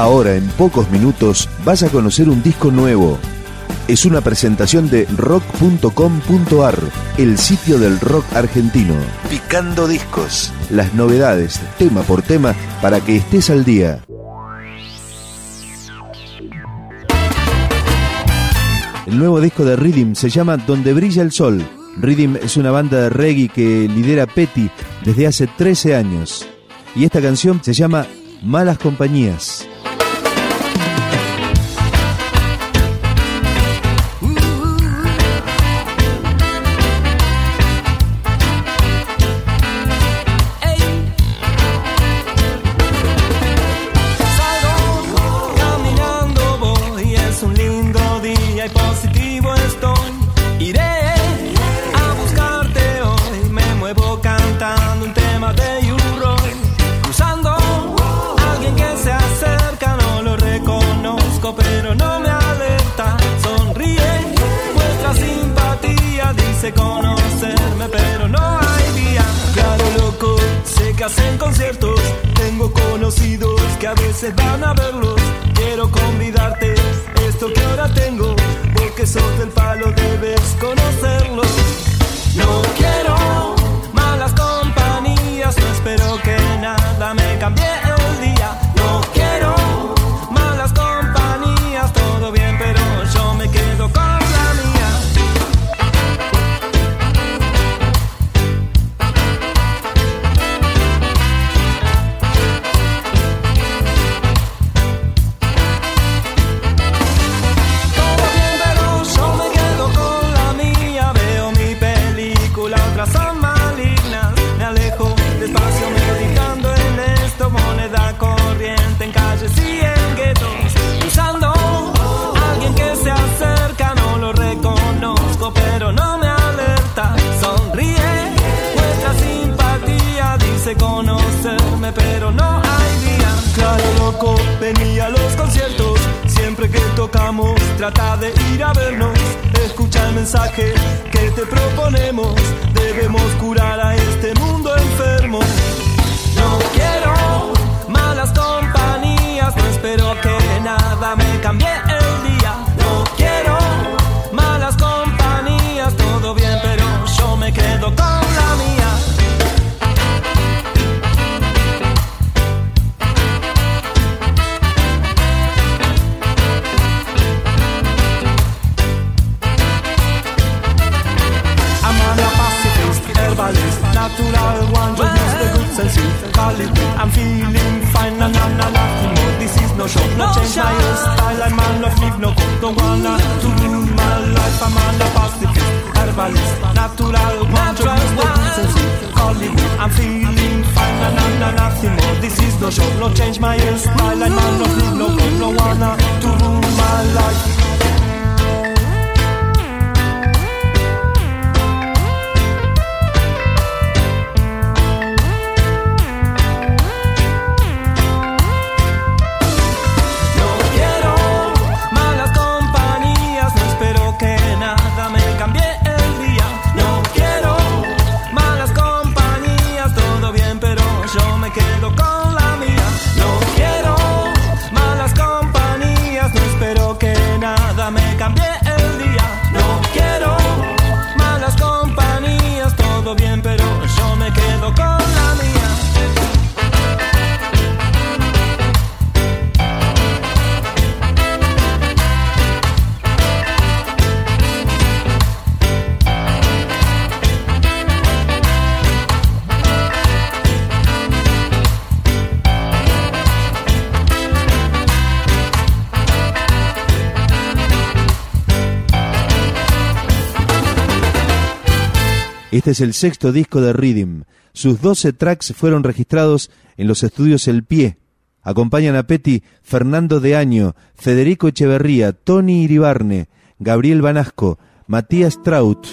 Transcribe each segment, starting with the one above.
Ahora, en pocos minutos, vas a conocer un disco nuevo. Es una presentación de rock.com.ar, el sitio del rock argentino. Picando discos. Las novedades, tema por tema, para que estés al día. El nuevo disco de Rhythm se llama Donde brilla el sol. Rhythm es una banda de reggae que lidera Petty desde hace 13 años. Y esta canción se llama Malas Compañías. Que hacen conciertos. Tengo conocidos que a veces van a verlos. Quiero convidarte, esto que ahora tengo, porque sos del palo, debes conocerlos. Que te proponemos. Debemos curar to loud, my drums no decency. Calling, I'm feeling fine, na na na nothing more. This is no show, no change my hairstyle, like man, no no no wanna to rule my life. Este es el sexto disco de Rhythm. Sus 12 tracks fueron registrados en los estudios El Pie. Acompañan a Petty Fernando de Año, Federico Echeverría, Tony Iribarne, Gabriel Banasco, Matías Traut,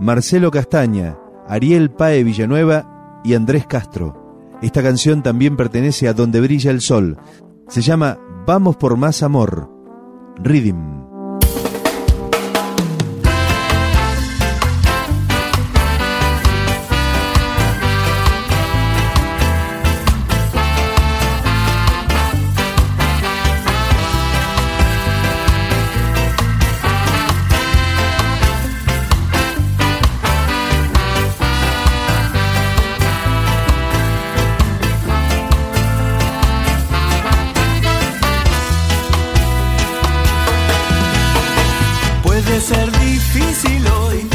Marcelo Castaña, Ariel Pae Villanueva y Andrés Castro. Esta canción también pertenece a Donde Brilla el Sol. Se llama Vamos por más amor. Rhythm. ser difícil hoy.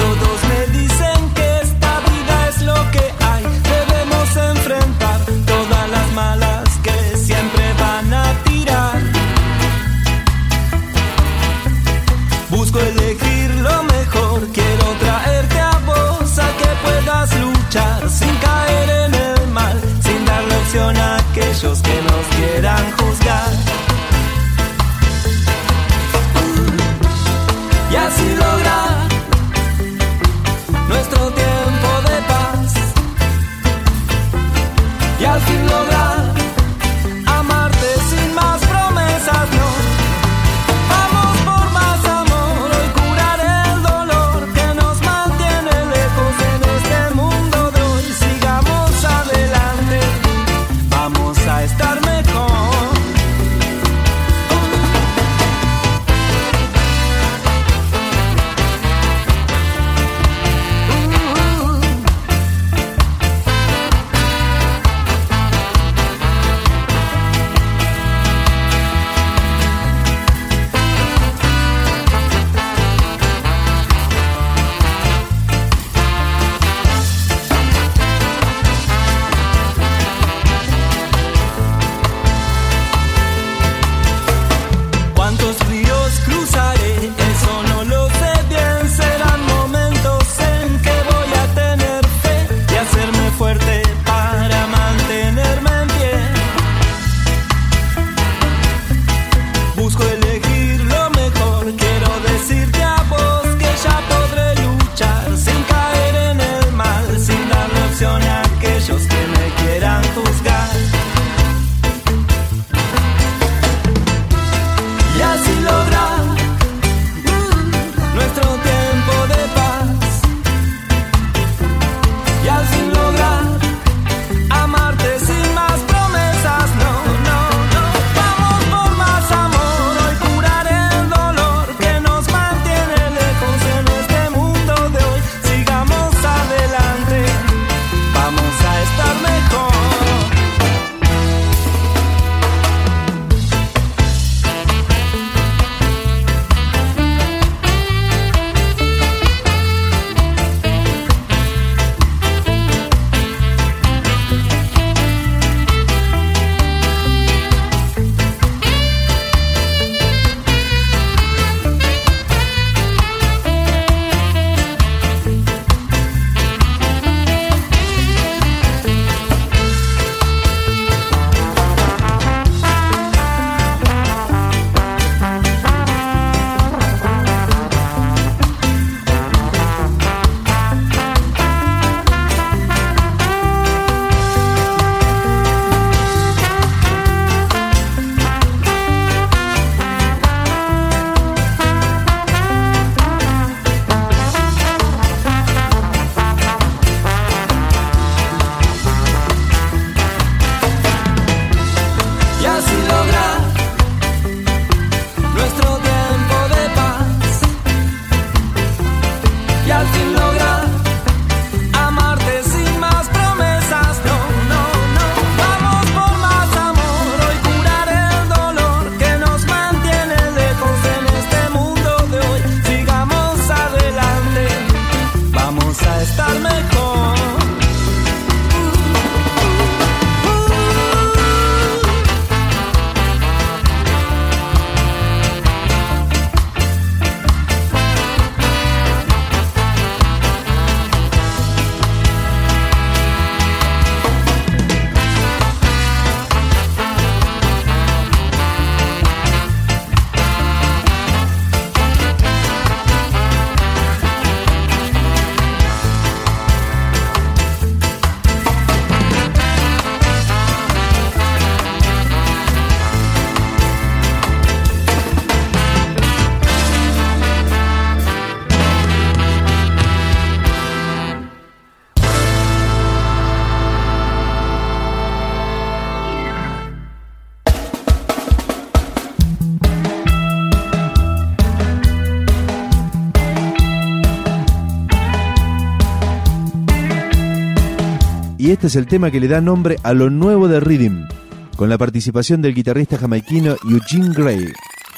y este es el tema que le da nombre a lo nuevo de Rhythm, con la participación del guitarrista jamaiquino Eugene Gray.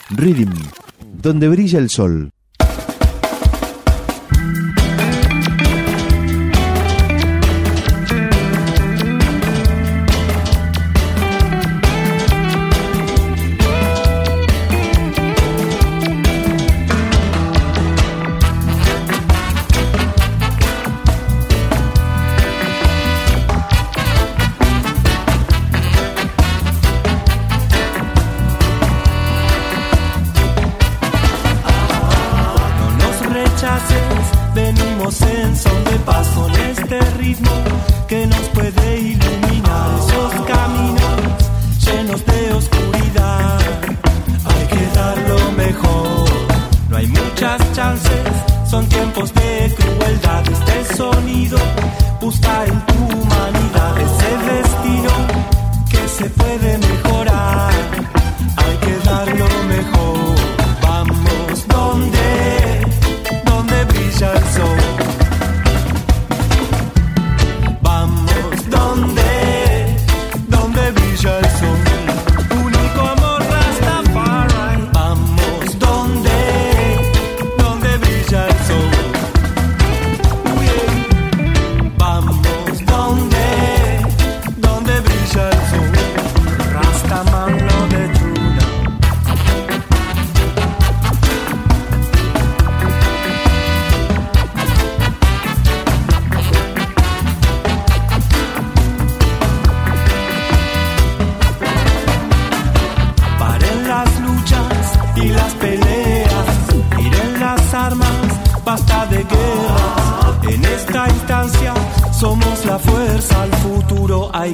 Rhythm, donde brilla el sol.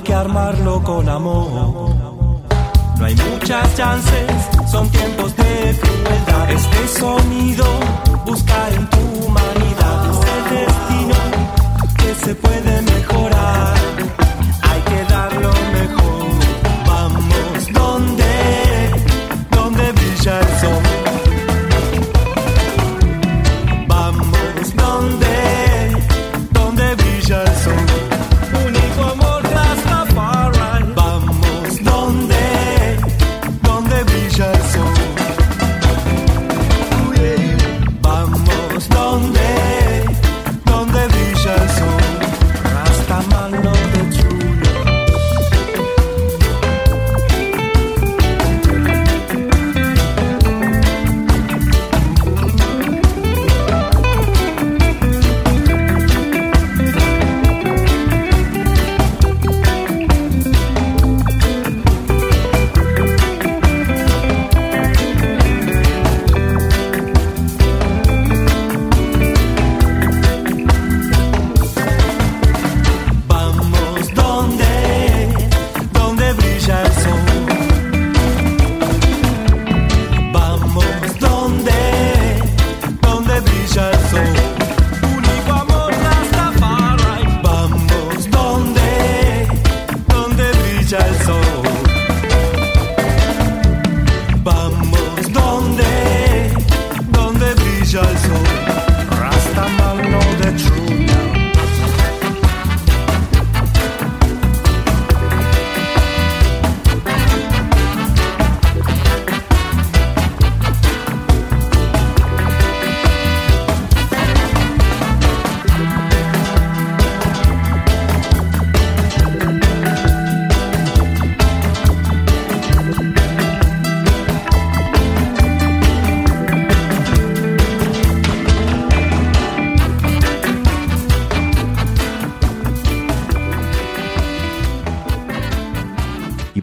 que armarlo con amor. No hay muchas chances, son tiempos de frialdad. Este sonido, buscar en tu mano.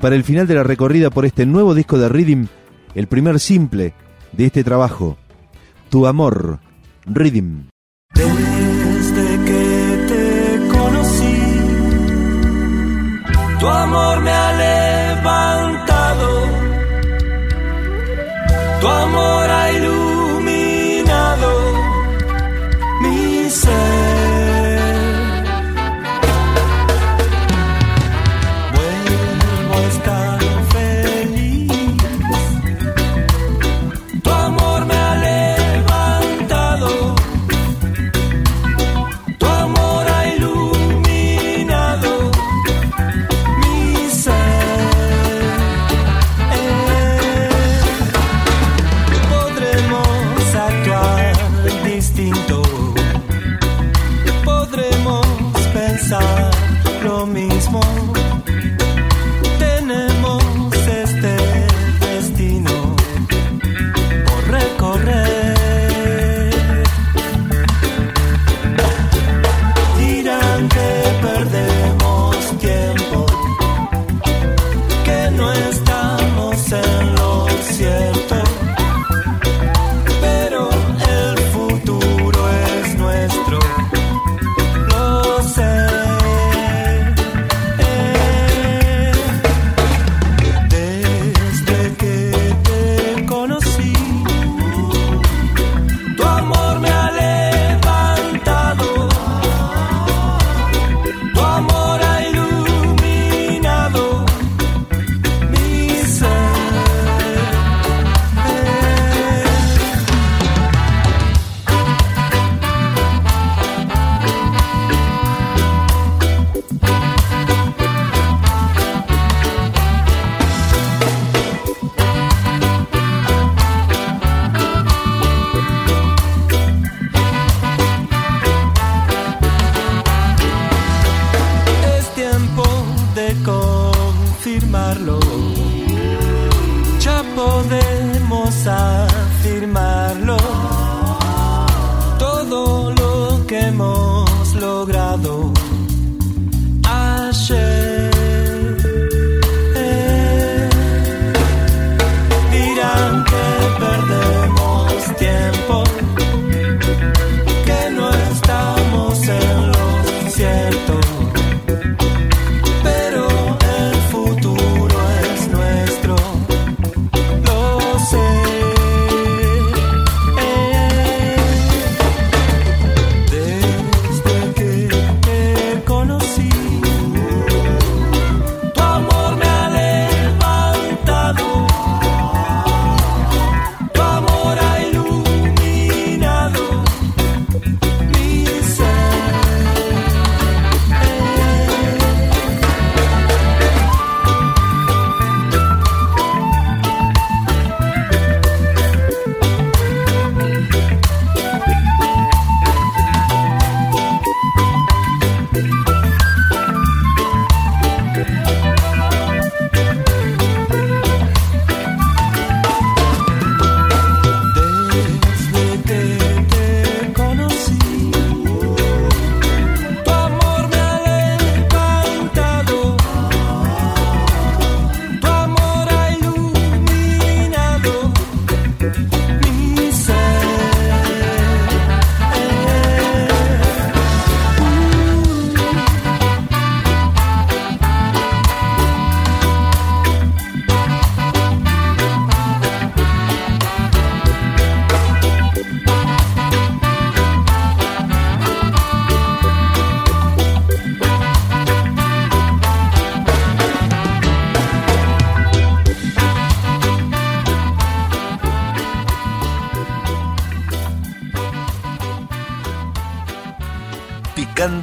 para el final de la recorrida por este nuevo disco de Rhythm, el primer simple de este trabajo, Tu Amor, Rhythm. Desde que te conocí, tu amor me ha levantado, tu amor more.